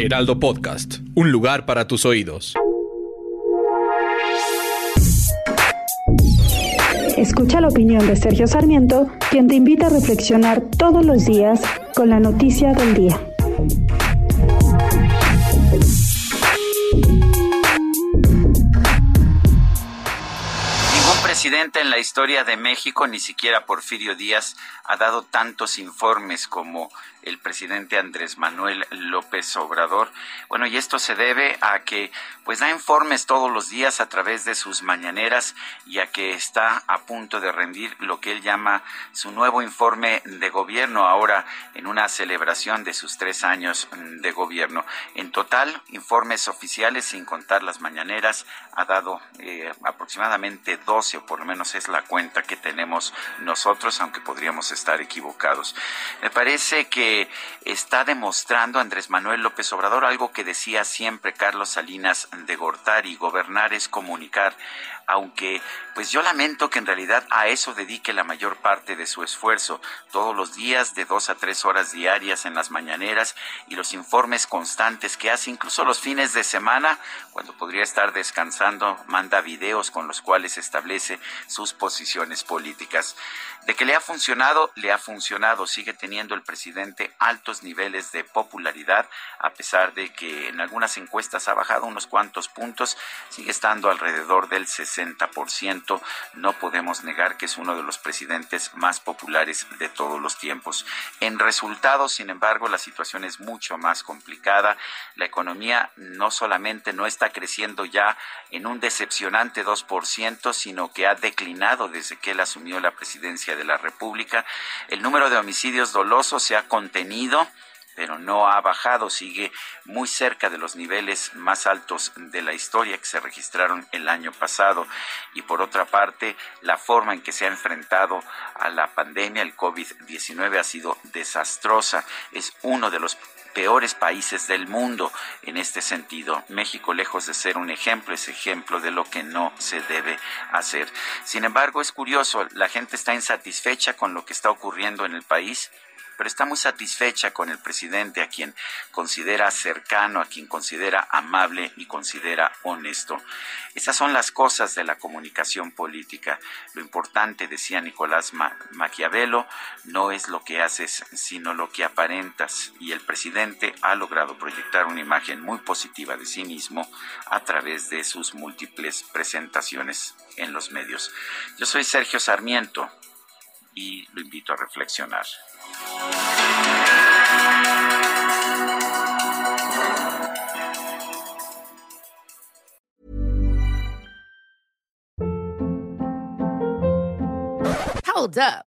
Heraldo Podcast, un lugar para tus oídos. Escucha la opinión de Sergio Sarmiento, quien te invita a reflexionar todos los días con la noticia del día. Ningún presidente en la historia de México, ni siquiera Porfirio Díaz, ha dado tantos informes como el presidente Andrés Manuel López Obrador. Bueno, y esto se debe a que pues da informes todos los días a través de sus mañaneras y a que está a punto de rendir lo que él llama su nuevo informe de gobierno ahora en una celebración de sus tres años de gobierno. En total, informes oficiales sin contar las mañaneras ha dado eh, aproximadamente 12 o por lo menos es la cuenta que tenemos nosotros, aunque podríamos estar equivocados. Me parece que está demostrando Andrés Manuel López Obrador algo que decía siempre Carlos Salinas de Gortari, gobernar es comunicar aunque pues yo lamento que en realidad a eso dedique la mayor parte de su esfuerzo, todos los días de dos a tres horas diarias en las mañaneras y los informes constantes que hace, incluso los fines de semana, cuando podría estar descansando, manda videos con los cuales establece sus posiciones políticas. De que le ha funcionado, le ha funcionado, sigue teniendo el presidente altos niveles de popularidad, a pesar de que en algunas encuestas ha bajado unos cuantos puntos, sigue estando alrededor del 60 60%. No podemos negar que es uno de los presidentes más populares de todos los tiempos. En resultados, sin embargo, la situación es mucho más complicada. La economía no solamente no está creciendo ya en un decepcionante 2%, sino que ha declinado desde que él asumió la presidencia de la República. El número de homicidios dolosos se ha contenido pero no ha bajado, sigue muy cerca de los niveles más altos de la historia que se registraron el año pasado. Y por otra parte, la forma en que se ha enfrentado a la pandemia, el COVID-19, ha sido desastrosa. Es uno de los peores países del mundo en este sentido. México, lejos de ser un ejemplo, es ejemplo de lo que no se debe hacer. Sin embargo, es curioso, la gente está insatisfecha con lo que está ocurriendo en el país pero está muy satisfecha con el presidente, a quien considera cercano, a quien considera amable y considera honesto. Esas son las cosas de la comunicación política. Lo importante, decía Nicolás Maquiavelo, no es lo que haces, sino lo que aparentas. Y el presidente ha logrado proyectar una imagen muy positiva de sí mismo a través de sus múltiples presentaciones en los medios. Yo soy Sergio Sarmiento y lo invito a reflexionar. Hold up.